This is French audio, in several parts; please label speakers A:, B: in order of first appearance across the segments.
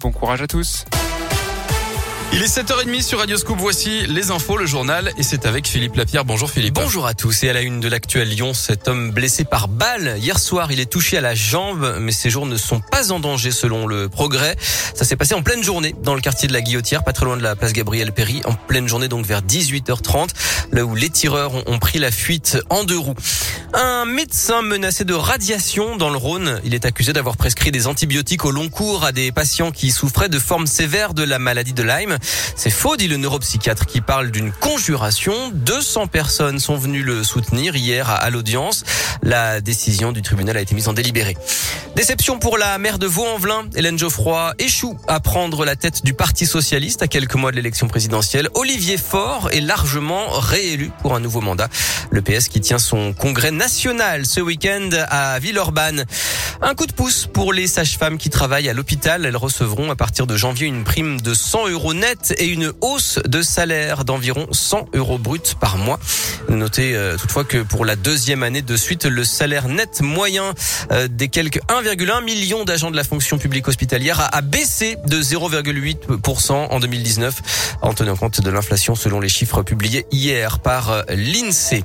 A: Bon courage à tous.
B: Il est 7h30 sur Radio Scoop. Voici les infos, le journal, et c'est avec Philippe Lapierre. Bonjour Philippe.
C: Bonjour à tous. Et à la une de l'actuel Lyon, cet homme blessé par balle. Hier soir, il est touché à la jambe, mais ses jours ne sont pas en danger selon le progrès. Ça s'est passé en pleine journée dans le quartier de la Guillotière, pas très loin de la place Gabriel Péry. En pleine journée, donc vers 18h30, là où les tireurs ont pris la fuite en deux roues. Un médecin menacé de radiation dans le Rhône. Il est accusé d'avoir prescrit des antibiotiques au long cours à des patients qui souffraient de formes sévères de la maladie de Lyme. C'est faux, dit le neuropsychiatre qui parle d'une conjuration. 200 personnes sont venues le soutenir hier à l'audience. La décision du tribunal a été mise en délibéré. Déception pour la maire de Vaux-en-Velin. Hélène Geoffroy échoue à prendre la tête du Parti socialiste à quelques mois de l'élection présidentielle. Olivier Faure est largement réélu pour un nouveau mandat. Le PS qui tient son congrès national ce week-end à Villeurbanne. Un coup de pouce pour les sages-femmes qui travaillent à l'hôpital. Elles recevront à partir de janvier une prime de 100 euros net et une hausse de salaire d'environ 100 euros brut par mois. Notez euh, toutefois que pour la deuxième année de suite, le salaire net moyen euh, des quelques 1,1 million d'agents de la fonction publique hospitalière a baissé de 0,8% en 2019 en tenant compte de l'inflation selon les chiffres publiés hier par euh, l'INSEE.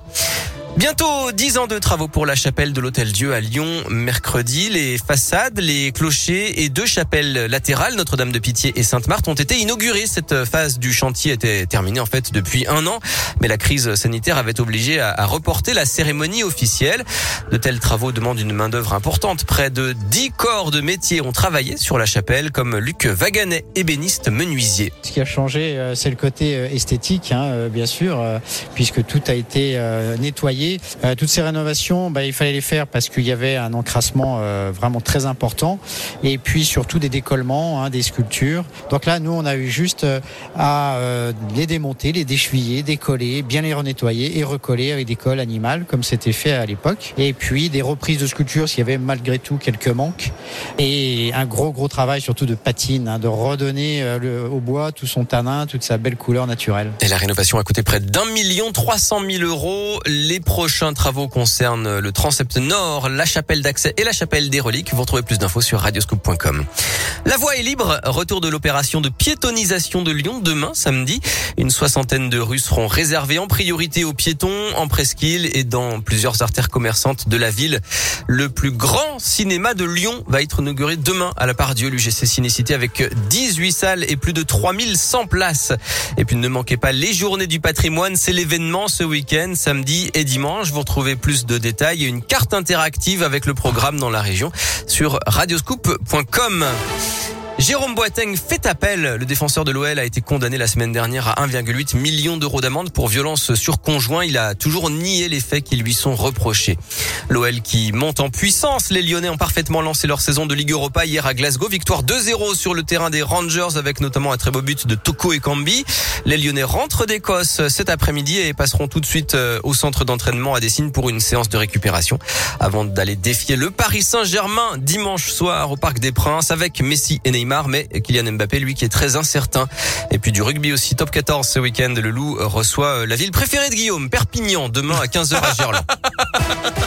C: Bientôt 10 ans de travaux pour la chapelle de l'Hôtel Dieu à Lyon. Mercredi, les façades, les clochers et deux chapelles latérales, Notre-Dame de Pitié et Sainte-Marthe, ont été inaugurées. Cette phase du chantier était terminée en fait depuis un an, mais la crise sanitaire avait obligé à, reporter la cérémonie officielle. De tels travaux demandent une main-d'œuvre importante. Près de 10 corps de métiers ont travaillé sur la chapelle, comme Luc Vaganet, ébéniste menuisier.
D: Ce qui a changé, euh, c'est le côté euh, esthétique, hein, euh, bien sûr, puisque tout a été nettoyé euh, toutes ces rénovations, bah, il fallait les faire parce qu'il y avait un encrassement euh, vraiment très important et puis surtout des décollements, hein, des sculptures. Donc là, nous, on a eu juste euh, à les démonter, les décheviller, décoller, bien les renettoyer et recoller avec des colles animales comme c'était fait à l'époque. Et puis des reprises de sculptures s'il y avait malgré tout quelques manques et un gros gros travail surtout de patine, hein, de redonner au bois tout son tanin, toute sa belle couleur naturelle.
C: Et la rénovation a coûté près d'un million trois cent mille euros. Les prochains travaux concernent le transept nord, la chapelle d'accès et la chapelle des reliques. Vous retrouvez plus d'infos sur radioscoop.com. La voie est libre. Retour de l'opération de piétonisation de Lyon demain, samedi. Une soixantaine de rues seront réservées en priorité aux piétons, en presqu'île et dans plusieurs artères commerçantes de la ville. Le plus grand cinéma de Lyon va être inauguré demain à la part Dieu, l'UGC Cinécité avec 18 salles et plus de 3100 places. Et puis ne manquez pas les journées du patrimoine. C'est l'événement ce week-end, samedi et dimanche vous retrouvez plus de détails et une carte interactive avec le programme dans la région sur radioscoop.com. Jérôme Boateng fait appel. Le défenseur de l'OL a été condamné la semaine dernière à 1,8 million d'euros d'amende pour violence sur conjoint. Il a toujours nié les faits qui lui sont reprochés. L'OL qui monte en puissance. Les Lyonnais ont parfaitement lancé leur saison de Ligue Europa hier à Glasgow. Victoire 2-0 sur le terrain des Rangers avec notamment un très beau but de Toko et Kambi. Les Lyonnais rentrent d'Écosse cet après-midi et passeront tout de suite euh, au centre d'entraînement à Dessine pour une séance de récupération avant d'aller défier le Paris Saint-Germain dimanche soir au Parc des Princes avec Messi et Neymar mais Kylian Mbappé, lui, qui est très incertain. Et puis du rugby aussi, top 14 ce week-end. Le Loup reçoit euh, la ville préférée de Guillaume, Perpignan, demain à 15h à Gerland.